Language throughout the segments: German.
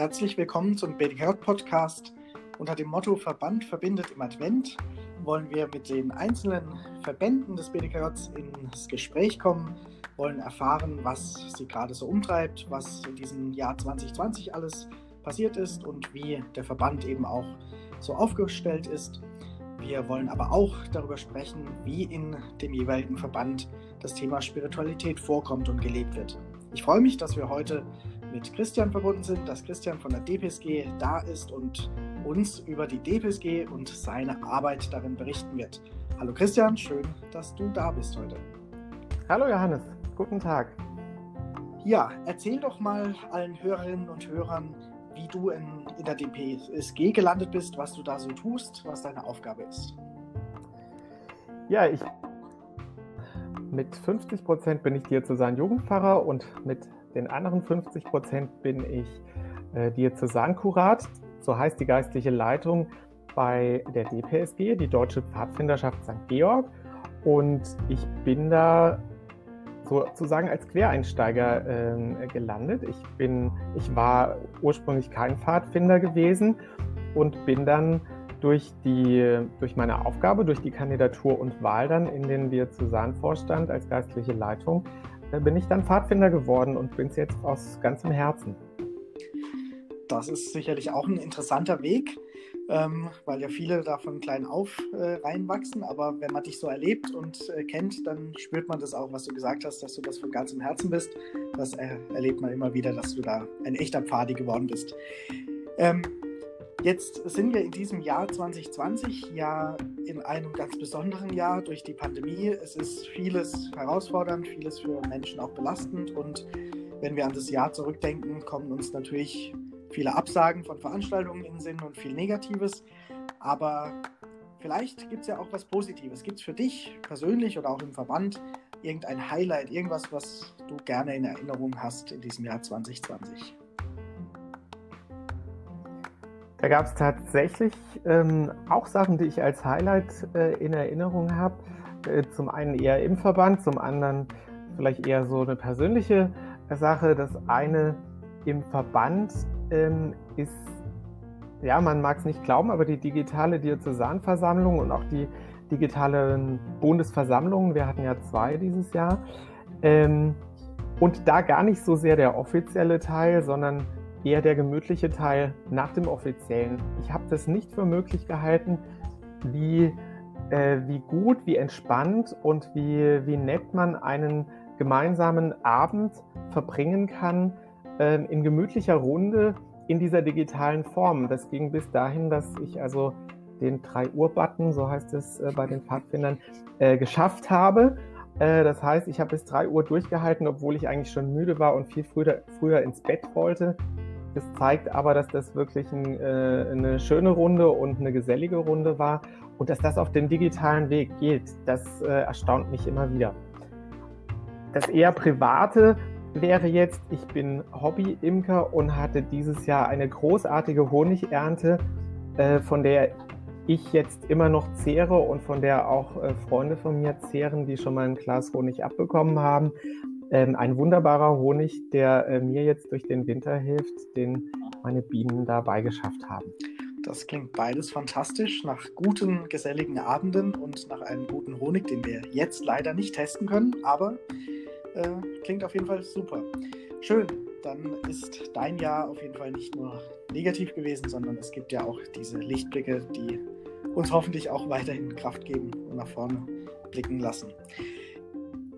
Herzlich willkommen zum BDK-Podcast. Unter dem Motto Verband verbindet im Advent wollen wir mit den einzelnen Verbänden des BDKJ ins Gespräch kommen, wollen erfahren, was sie gerade so umtreibt, was in diesem Jahr 2020 alles passiert ist und wie der Verband eben auch so aufgestellt ist. Wir wollen aber auch darüber sprechen, wie in dem jeweiligen Verband das Thema Spiritualität vorkommt und gelebt wird. Ich freue mich, dass wir heute mit Christian verbunden sind, dass Christian von der DPSG da ist und uns über die DPSG und seine Arbeit darin berichten wird. Hallo Christian, schön, dass du da bist heute. Hallo Johannes, guten Tag. Ja, erzähl doch mal allen Hörerinnen und Hörern, wie du in, in der DPSG gelandet bist, was du da so tust, was deine Aufgabe ist. Ja, ich mit 50 Prozent bin ich Diözesan-Jugendpfarrer und mit den anderen 50 Prozent bin ich äh, Diözesankurat, so heißt die geistliche Leitung bei der DPSG, die Deutsche Pfadfinderschaft St. Georg. Und ich bin da sozusagen als Quereinsteiger äh, gelandet. Ich, bin, ich war ursprünglich kein Pfadfinder gewesen und bin dann durch, die, durch meine Aufgabe, durch die Kandidatur und Wahl dann in den Diözesanvorstand als geistliche Leitung, bin ich dann Pfadfinder geworden und bin es jetzt aus ganzem Herzen. Das ist sicherlich auch ein interessanter Weg, ähm, weil ja viele da von klein auf äh, reinwachsen. Aber wenn man dich so erlebt und äh, kennt, dann spürt man das auch, was du gesagt hast, dass du das von ganzem Herzen bist. Das äh, erlebt man immer wieder, dass du da ein echter Pfadi geworden bist. Ähm, Jetzt sind wir in diesem Jahr 2020 ja in einem ganz besonderen Jahr durch die Pandemie. Es ist vieles herausfordernd, vieles für Menschen auch belastend und wenn wir an das Jahr zurückdenken, kommen uns natürlich viele Absagen von Veranstaltungen in den Sinn und viel Negatives. Aber vielleicht gibt es ja auch was Positives. Gibt es für dich persönlich oder auch im Verband irgendein Highlight, irgendwas, was du gerne in Erinnerung hast in diesem Jahr 2020? Da gab es tatsächlich ähm, auch Sachen, die ich als Highlight äh, in Erinnerung habe. Äh, zum einen eher im Verband, zum anderen vielleicht eher so eine persönliche Sache. Das eine im Verband ähm, ist, ja, man mag es nicht glauben, aber die digitale Diözesanversammlung und auch die digitalen Bundesversammlungen, wir hatten ja zwei dieses Jahr, ähm, und da gar nicht so sehr der offizielle Teil, sondern eher der gemütliche Teil nach dem offiziellen. Ich habe das nicht für möglich gehalten, wie, äh, wie gut, wie entspannt und wie, wie nett man einen gemeinsamen Abend verbringen kann äh, in gemütlicher Runde in dieser digitalen Form. Das ging bis dahin, dass ich also den 3 Uhr Button, so heißt es äh, bei den Pfadfindern, äh, geschafft habe. Äh, das heißt, ich habe bis 3 Uhr durchgehalten, obwohl ich eigentlich schon müde war und viel früher, früher ins Bett wollte. Das zeigt aber, dass das wirklich ein, äh, eine schöne Runde und eine gesellige Runde war und dass das auf dem digitalen Weg geht. Das äh, erstaunt mich immer wieder. Das eher private wäre jetzt, ich bin Hobby-Imker und hatte dieses Jahr eine großartige Honigernte, äh, von der ich jetzt immer noch zehre und von der auch äh, Freunde von mir zehren, die schon mal ein Glas Honig abbekommen haben. Ähm, ein wunderbarer Honig, der äh, mir jetzt durch den Winter hilft, den meine Bienen dabei geschafft haben. Das klingt beides fantastisch nach guten, geselligen Abenden und nach einem guten Honig, den wir jetzt leider nicht testen können, aber äh, klingt auf jeden Fall super. Schön, dann ist dein Jahr auf jeden Fall nicht nur negativ gewesen, sondern es gibt ja auch diese Lichtblicke, die uns hoffentlich auch weiterhin Kraft geben und nach vorne blicken lassen.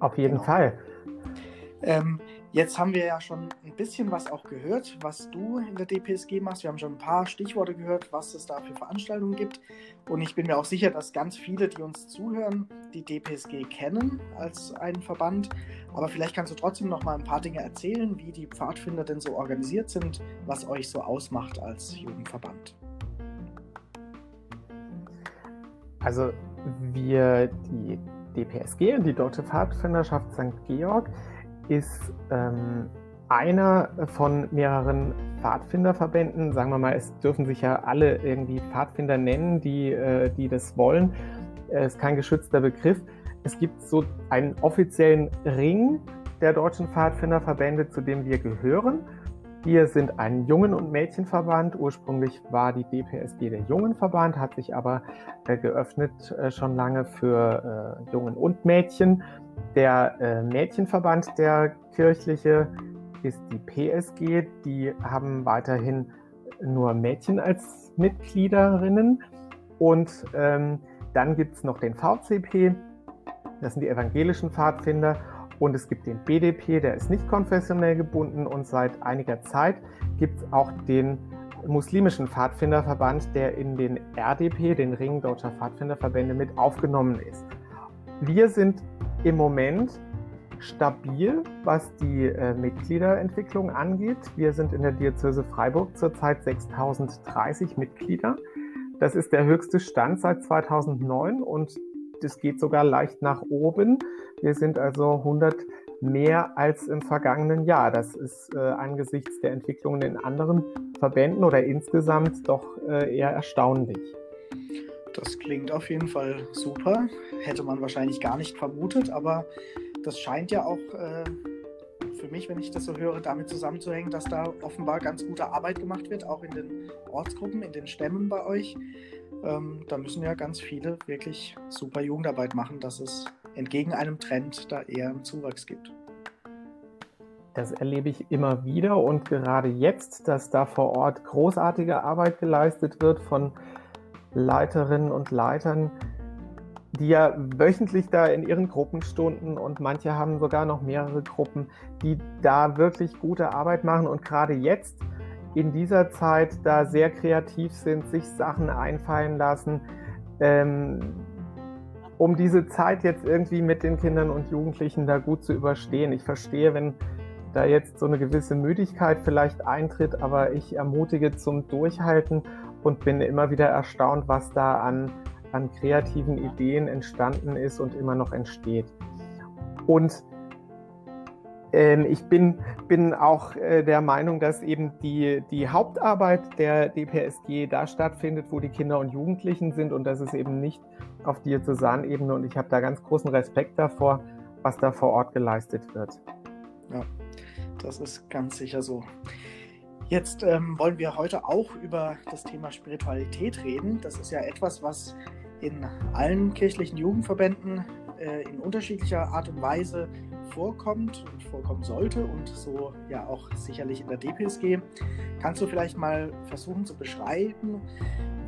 Auf jeden genau. Fall. Ähm, jetzt haben wir ja schon ein bisschen was auch gehört, was du in der DPSG machst. Wir haben schon ein paar Stichworte gehört, was es da für Veranstaltungen gibt. Und ich bin mir auch sicher, dass ganz viele, die uns zuhören, die DPSG kennen als einen Verband. Aber vielleicht kannst du trotzdem noch mal ein paar Dinge erzählen, wie die Pfadfinder denn so organisiert sind, was euch so ausmacht als Jugendverband. Also wir, die DPSG und die Deutsche Pfadfinderschaft St. Georg, ist ähm, einer von mehreren Pfadfinderverbänden. Sagen wir mal, es dürfen sich ja alle irgendwie Pfadfinder nennen, die, äh, die das wollen. Es ist kein geschützter Begriff. Es gibt so einen offiziellen Ring der deutschen Pfadfinderverbände, zu dem wir gehören. Wir sind ein Jungen- und Mädchenverband. Ursprünglich war die DPSG der Jungenverband, hat sich aber äh, geöffnet äh, schon lange für äh, Jungen und Mädchen. Der äh, Mädchenverband, der kirchliche, ist die PSG. Die haben weiterhin nur Mädchen als Mitgliederinnen. Und ähm, dann gibt es noch den VCP, das sind die evangelischen Pfadfinder. Und es gibt den BDP, der ist nicht konfessionell gebunden. Und seit einiger Zeit gibt es auch den muslimischen Pfadfinderverband, der in den RDP, den Ring Deutscher Pfadfinderverbände, mit aufgenommen ist. Wir sind im Moment stabil, was die äh, Mitgliederentwicklung angeht. Wir sind in der Diözese Freiburg zurzeit 6030 Mitglieder. Das ist der höchste Stand seit 2009 und es geht sogar leicht nach oben. Wir sind also 100 mehr als im vergangenen Jahr. Das ist äh, angesichts der Entwicklungen in anderen Verbänden oder insgesamt doch äh, eher erstaunlich. Das klingt auf jeden Fall super. Hätte man wahrscheinlich gar nicht vermutet, aber das scheint ja auch äh, für mich, wenn ich das so höre, damit zusammenzuhängen, dass da offenbar ganz gute Arbeit gemacht wird, auch in den Ortsgruppen, in den Stämmen bei euch. Ähm, da müssen ja ganz viele wirklich super Jugendarbeit machen, dass es entgegen einem Trend da eher einen Zuwachs gibt. Das erlebe ich immer wieder und gerade jetzt, dass da vor Ort großartige Arbeit geleistet wird von Leiterinnen und Leitern, die ja wöchentlich da in ihren Gruppenstunden und manche haben sogar noch mehrere Gruppen, die da wirklich gute Arbeit machen und gerade jetzt in dieser Zeit da sehr kreativ sind, sich Sachen einfallen lassen, ähm, um diese Zeit jetzt irgendwie mit den Kindern und Jugendlichen da gut zu überstehen. Ich verstehe, wenn da jetzt so eine gewisse Müdigkeit vielleicht eintritt, aber ich ermutige zum Durchhalten und bin immer wieder erstaunt, was da an, an kreativen Ideen entstanden ist und immer noch entsteht. Und ich bin, bin auch äh, der Meinung, dass eben die, die Hauptarbeit der DPSG da stattfindet, wo die Kinder und Jugendlichen sind und das ist eben nicht auf Diözesanebene und ich habe da ganz großen Respekt davor, was da vor Ort geleistet wird. Ja, das ist ganz sicher so. Jetzt ähm, wollen wir heute auch über das Thema Spiritualität reden. Das ist ja etwas, was in allen kirchlichen Jugendverbänden äh, in unterschiedlicher Art und Weise vorkommt und vorkommen sollte und so ja auch sicherlich in der DPSG. Kannst du vielleicht mal versuchen zu beschreiben,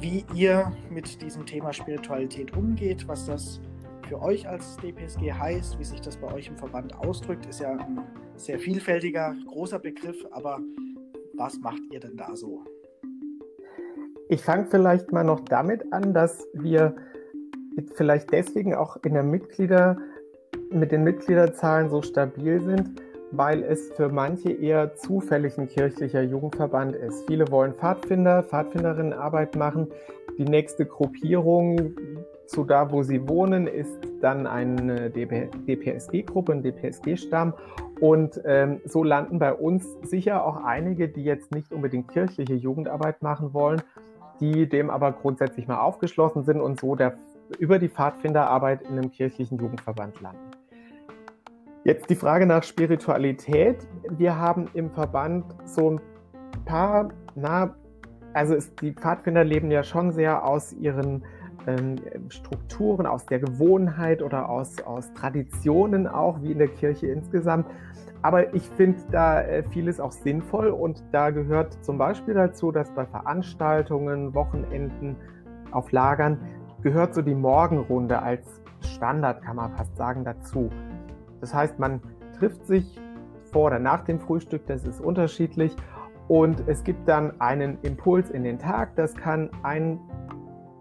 wie ihr mit diesem Thema Spiritualität umgeht, was das für euch als DPSG heißt, wie sich das bei euch im Verband ausdrückt, ist ja ein sehr vielfältiger, großer Begriff, aber was macht ihr denn da so? Ich fange vielleicht mal noch damit an, dass wir vielleicht deswegen auch in der Mitglieder, mit den Mitgliederzahlen so stabil sind, weil es für manche eher zufällig ein kirchlicher Jugendverband ist. Viele wollen Pfadfinder, Pfadfinderinnenarbeit machen. Die nächste Gruppierung zu da, wo sie wohnen, ist dann eine DPSG-Gruppe, ein DPSG-Stamm. Und ähm, so landen bei uns sicher auch einige, die jetzt nicht unbedingt kirchliche Jugendarbeit machen wollen, die dem aber grundsätzlich mal aufgeschlossen sind und so der über die Pfadfinderarbeit in einem kirchlichen Jugendverband landen. Jetzt die Frage nach Spiritualität. Wir haben im Verband so ein paar, na, also ist, die Pfadfinder leben ja schon sehr aus ihren ähm, Strukturen, aus der Gewohnheit oder aus, aus Traditionen auch, wie in der Kirche insgesamt. Aber ich finde da äh, vieles auch sinnvoll und da gehört zum Beispiel dazu, dass bei Veranstaltungen, Wochenenden, auf Lagern gehört so die Morgenrunde als Standard, kann man fast sagen, dazu. Das heißt, man trifft sich vor oder nach dem Frühstück, das ist unterschiedlich. Und es gibt dann einen Impuls in den Tag. Das kann ein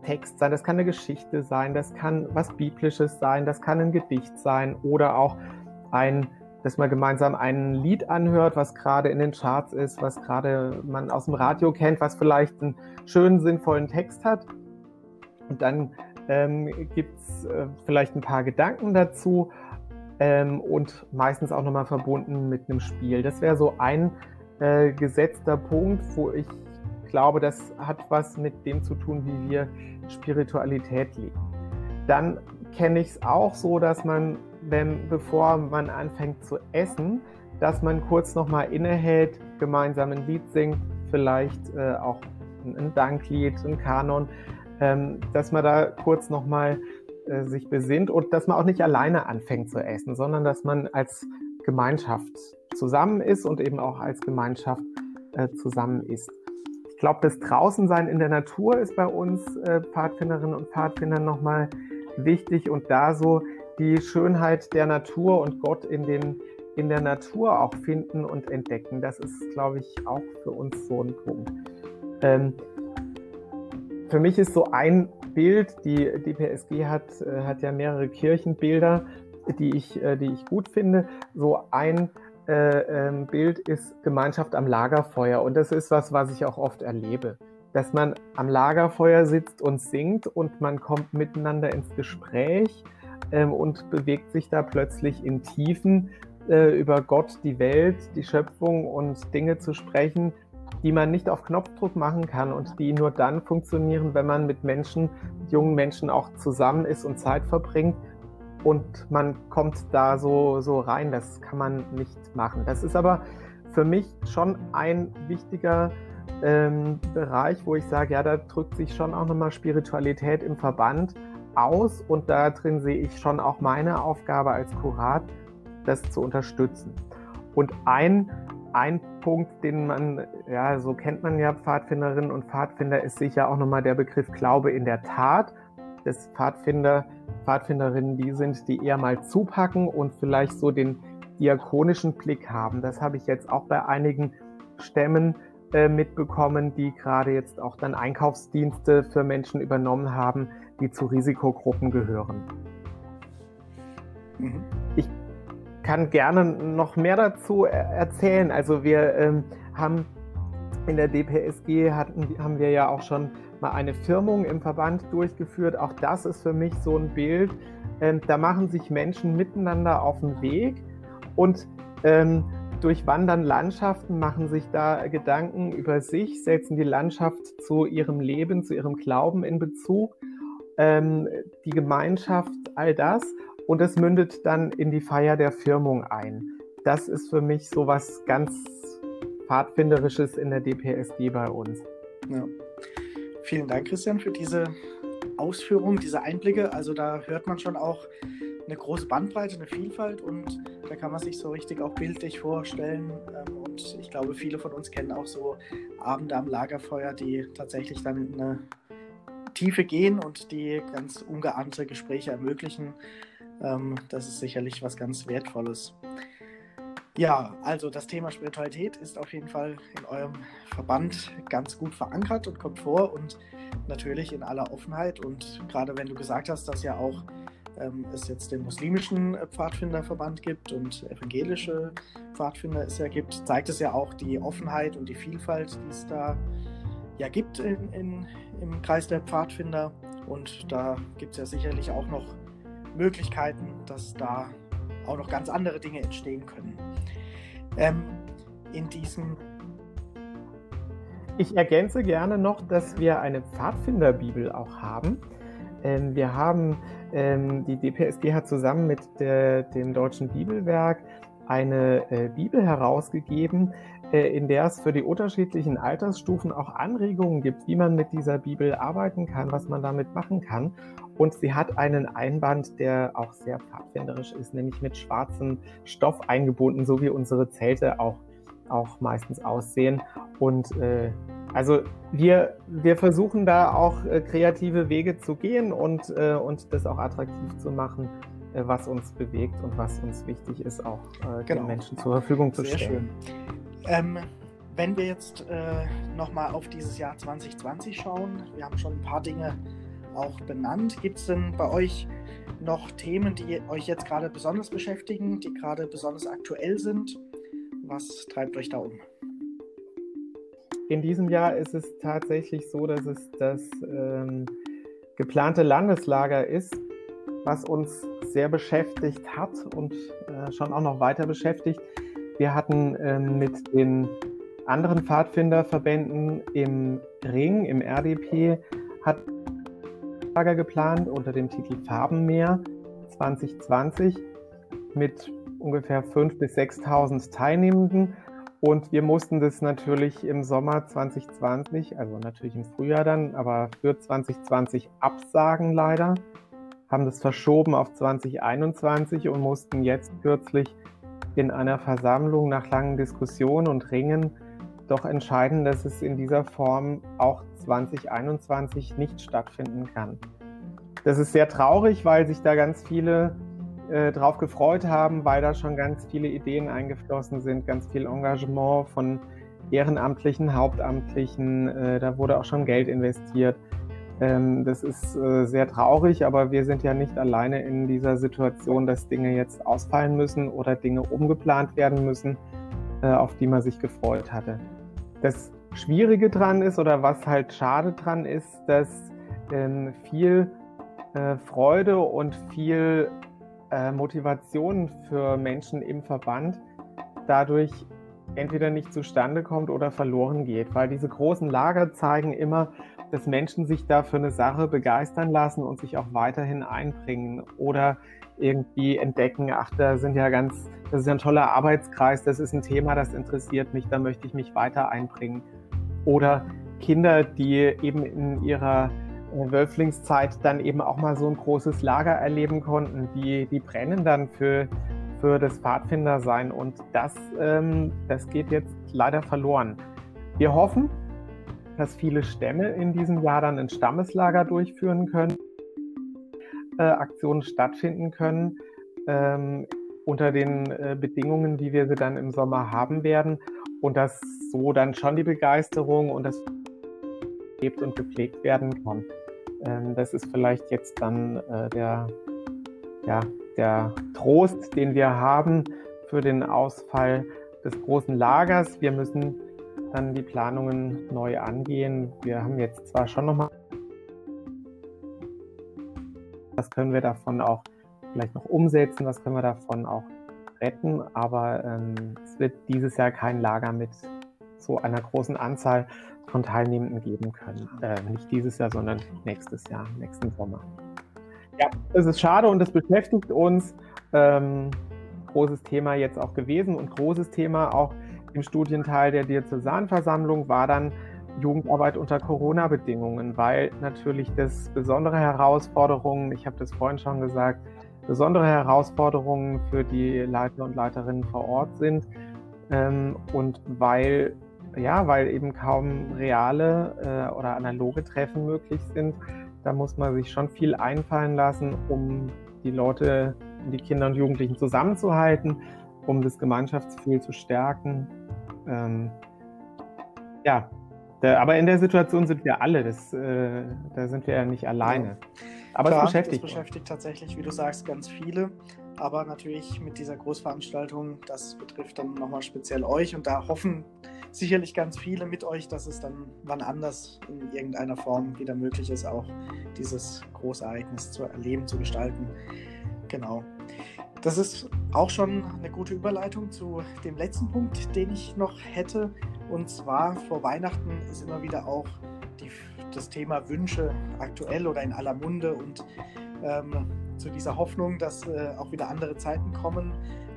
Text sein, das kann eine Geschichte sein, das kann was Biblisches sein, das kann ein Gedicht sein oder auch ein, dass man gemeinsam ein Lied anhört, was gerade in den Charts ist, was gerade man aus dem Radio kennt, was vielleicht einen schönen, sinnvollen Text hat. Und dann ähm, gibt es äh, vielleicht ein paar Gedanken dazu ähm, und meistens auch nochmal verbunden mit einem Spiel. Das wäre so ein äh, gesetzter Punkt, wo ich glaube, das hat was mit dem zu tun, wie wir Spiritualität leben. Dann kenne ich es auch so, dass man wenn, bevor man anfängt zu essen, dass man kurz nochmal innehält, gemeinsam ein Lied singt, vielleicht äh, auch ein Danklied, ein Kanon, ähm, dass man da kurz nochmal äh, sich besinnt und dass man auch nicht alleine anfängt zu essen, sondern dass man als Gemeinschaft zusammen ist und eben auch als Gemeinschaft äh, zusammen ist. Ich glaube, das Draußensein in der Natur ist bei uns äh, Pfadfinderinnen und Pfadfindern nochmal wichtig und da so die Schönheit der Natur und Gott in, den, in der Natur auch finden und entdecken. Das ist, glaube ich, auch für uns so ein Punkt. Ähm, für mich ist so ein Bild, die, die PSG hat, äh, hat ja mehrere Kirchenbilder, die ich, äh, die ich gut finde. So ein äh, ähm, Bild ist Gemeinschaft am Lagerfeuer. Und das ist was, was ich auch oft erlebe. Dass man am Lagerfeuer sitzt und singt und man kommt miteinander ins Gespräch ähm, und bewegt sich da plötzlich in Tiefen über Gott, die Welt, die Schöpfung und Dinge zu sprechen, die man nicht auf Knopfdruck machen kann und die nur dann funktionieren, wenn man mit Menschen, jungen Menschen auch zusammen ist und Zeit verbringt und man kommt da so, so rein. Das kann man nicht machen. Das ist aber für mich schon ein wichtiger ähm, Bereich, wo ich sage, ja, da drückt sich schon auch nochmal Spiritualität im Verband aus und da drin sehe ich schon auch meine Aufgabe als Kurat, das zu unterstützen. Und ein, ein Punkt, den man, ja, so kennt man ja Pfadfinderinnen und Pfadfinder, ist sicher auch nochmal der Begriff Glaube in der Tat. Das Pfadfinder Pfadfinderinnen die sind, die eher mal zupacken und vielleicht so den diakonischen Blick haben. Das habe ich jetzt auch bei einigen Stämmen äh, mitbekommen, die gerade jetzt auch dann Einkaufsdienste für Menschen übernommen haben, die zu Risikogruppen gehören. Mhm. Ich kann gerne noch mehr dazu erzählen. Also wir ähm, haben in der DPSG hatten, haben wir ja auch schon mal eine Firmung im Verband durchgeführt. Auch das ist für mich so ein Bild. Ähm, da machen sich Menschen miteinander auf den Weg und ähm, durchwandern Landschaften, machen sich da Gedanken über sich, setzen die Landschaft zu ihrem Leben, zu ihrem Glauben in Bezug, ähm, die Gemeinschaft, all das. Und es mündet dann in die Feier der Firmung ein. Das ist für mich so was ganz Pfadfinderisches in der DPSG bei uns. Ja. Vielen Dank, Christian, für diese Ausführungen, diese Einblicke. Also da hört man schon auch eine große Bandbreite, eine Vielfalt und da kann man sich so richtig auch bildlich vorstellen. Ähm, und ich glaube, viele von uns kennen auch so Abende am Lagerfeuer, die tatsächlich dann in eine Tiefe gehen und die ganz ungeahnte Gespräche ermöglichen. Ähm, das ist sicherlich was ganz Wertvolles. Ja, also das Thema Spiritualität ist auf jeden Fall in eurem Verband ganz gut verankert und kommt vor und natürlich in aller Offenheit. Und gerade wenn du gesagt hast, dass ja auch ähm, es jetzt den muslimischen Pfadfinderverband gibt und evangelische Pfadfinder es ja gibt, zeigt es ja auch die Offenheit und die Vielfalt, die es da ja gibt in, in, im Kreis der Pfadfinder. Und da gibt es ja sicherlich auch noch Möglichkeiten, dass da auch noch ganz andere Dinge entstehen können. Ähm, in diesem. Ich ergänze gerne noch, dass wir eine Pfadfinderbibel auch haben. Ähm, wir haben, ähm, die DPSG hat zusammen mit der, dem Deutschen Bibelwerk eine äh, Bibel herausgegeben, äh, in der es für die unterschiedlichen Altersstufen auch Anregungen gibt, wie man mit dieser Bibel arbeiten kann, was man damit machen kann. Und sie hat einen Einband, der auch sehr pfadfinderisch ist, nämlich mit schwarzem Stoff eingebunden, so wie unsere Zelte auch, auch meistens aussehen. Und äh, also wir, wir versuchen da auch äh, kreative Wege zu gehen und, äh, und das auch attraktiv zu machen, äh, was uns bewegt und was uns wichtig ist, auch äh, genau. den Menschen zur Verfügung zu Sehr stellen. Schön. Ähm, wenn wir jetzt äh, nochmal auf dieses Jahr 2020 schauen, wir haben schon ein paar Dinge auch benannt. Gibt es denn bei euch noch Themen, die euch jetzt gerade besonders beschäftigen, die gerade besonders aktuell sind? Was treibt euch da um? In diesem Jahr ist es tatsächlich so, dass es das ähm, geplante Landeslager ist, was uns sehr beschäftigt hat und äh, schon auch noch weiter beschäftigt. Wir hatten ähm, mit den anderen Pfadfinderverbänden im Ring, im RDP, hat Lager geplant unter dem Titel Farbenmeer 2020. mit ungefähr 5.000 bis 6.000 Teilnehmenden. Und wir mussten das natürlich im Sommer 2020, also natürlich im Frühjahr dann, aber für 2020 absagen leider, haben das verschoben auf 2021 und mussten jetzt kürzlich in einer Versammlung nach langen Diskussionen und Ringen doch entscheiden, dass es in dieser Form auch 2021 nicht stattfinden kann. Das ist sehr traurig, weil sich da ganz viele äh, drauf gefreut haben, weil da schon ganz viele Ideen eingeflossen sind, ganz viel Engagement von Ehrenamtlichen, Hauptamtlichen, äh, da wurde auch schon Geld investiert. Ähm, das ist äh, sehr traurig, aber wir sind ja nicht alleine in dieser Situation, dass Dinge jetzt ausfallen müssen oder Dinge umgeplant werden müssen, äh, auf die man sich gefreut hatte. Das Schwierige dran ist oder was halt schade dran ist, dass ähm, viel äh, Freude und viel äh, Motivation für Menschen im Verband dadurch entweder nicht zustande kommt oder verloren geht, weil diese großen Lager zeigen immer, dass Menschen sich da für eine Sache begeistern lassen und sich auch weiterhin einbringen oder irgendwie entdecken, ach, da sind ja ganz, das ist ja ein toller Arbeitskreis, das ist ein Thema, das interessiert mich, da möchte ich mich weiter einbringen. Oder Kinder, die eben in ihrer Wölflingszeit dann eben auch mal so ein großes Lager erleben konnten, die, die brennen dann für, für das Pfadfindersein und das, ähm, das geht jetzt leider verloren. Wir hoffen, dass viele Stämme in diesem Jahr dann ein Stammeslager durchführen können, äh, Aktionen stattfinden können, ähm, unter den äh, Bedingungen, wie wir sie dann im Sommer haben werden und dass so dann schon die Begeisterung und das lebt und gepflegt werden kann. Ähm, das ist vielleicht jetzt dann äh, der, ja, der Trost, den wir haben für den Ausfall des großen Lagers. Wir müssen dann die Planungen neu angehen. Wir haben jetzt zwar schon nochmal, was können wir davon auch vielleicht noch umsetzen, was können wir davon auch retten, aber ähm, es wird dieses Jahr kein Lager mit so einer großen Anzahl von Teilnehmenden geben können. Äh, nicht dieses Jahr, sondern nächstes Jahr, nächsten Sommer. Ja, es ist schade und es beschäftigt uns. Ähm, großes Thema jetzt auch gewesen und großes Thema auch im Studienteil der Diözesanversammlung war dann Jugendarbeit unter Corona-Bedingungen, weil natürlich das besondere Herausforderungen, ich habe das vorhin schon gesagt, besondere Herausforderungen für die Leiter und Leiterinnen vor Ort sind ähm, und weil ja, weil eben kaum reale äh, oder analoge Treffen möglich sind. Da muss man sich schon viel einfallen lassen, um die Leute, die Kinder und Jugendlichen zusammenzuhalten, um das Gemeinschaftsgefühl zu stärken. Ähm, ja, da, aber in der Situation sind wir alle, das, äh, da sind wir ja nicht alleine. Aber Klar, es beschäftigt, es beschäftigt tatsächlich, wie du sagst, ganz viele. Aber natürlich mit dieser Großveranstaltung, das betrifft dann nochmal speziell euch und da hoffen sicherlich ganz viele mit euch, dass es dann wann anders in irgendeiner Form wieder möglich ist, auch dieses Großereignis zu erleben, zu gestalten. Genau. Das ist auch schon eine gute Überleitung zu dem letzten Punkt, den ich noch hätte. Und zwar vor Weihnachten ist immer wieder auch die, das Thema Wünsche aktuell oder in aller Munde. Und ähm, zu dieser Hoffnung, dass äh, auch wieder andere Zeiten kommen,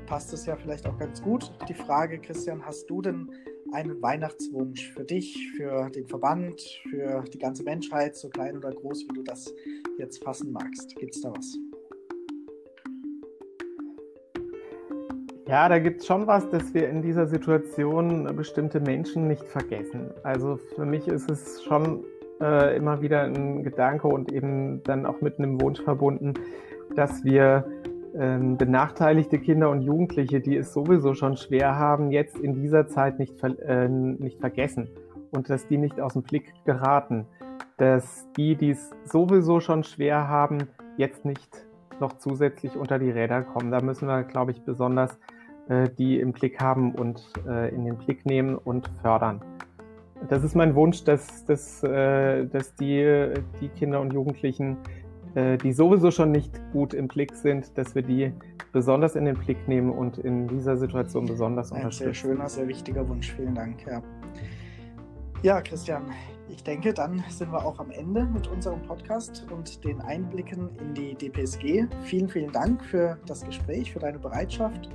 passt es ja vielleicht auch ganz gut. Die Frage, Christian, hast du denn einen Weihnachtswunsch für dich, für den Verband, für die ganze Menschheit, so klein oder groß, wie du das jetzt fassen magst? Gibt es da was? Ja, da gibt es schon was, dass wir in dieser Situation bestimmte Menschen nicht vergessen. Also für mich ist es schon äh, immer wieder ein Gedanke und eben dann auch mit einem Wunsch verbunden, dass wir ähm, benachteiligte Kinder und Jugendliche, die es sowieso schon schwer haben, jetzt in dieser Zeit nicht, ver äh, nicht vergessen und dass die nicht aus dem Blick geraten. Dass die, die es sowieso schon schwer haben, jetzt nicht noch zusätzlich unter die Räder kommen. Da müssen wir, glaube ich, besonders äh, die im Blick haben und äh, in den Blick nehmen und fördern. Das ist mein Wunsch, dass, dass, äh, dass die, die Kinder und Jugendlichen die sowieso schon nicht gut im Blick sind, dass wir die besonders in den Blick nehmen und in dieser Situation besonders unterstützen. Ein sehr schöner, sehr wichtiger Wunsch. Vielen Dank. Ja, ja Christian, ich denke, dann sind wir auch am Ende mit unserem Podcast und den Einblicken in die DPSG. Vielen, vielen Dank für das Gespräch, für deine Bereitschaft.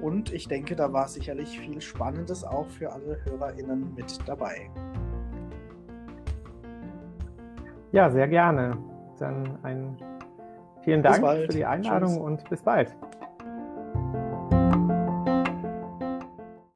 Und ich denke, da war sicherlich viel Spannendes auch für alle HörerInnen mit dabei. Ja, sehr gerne. Dann ein vielen Dank für die Einladung Tschüss. und bis bald.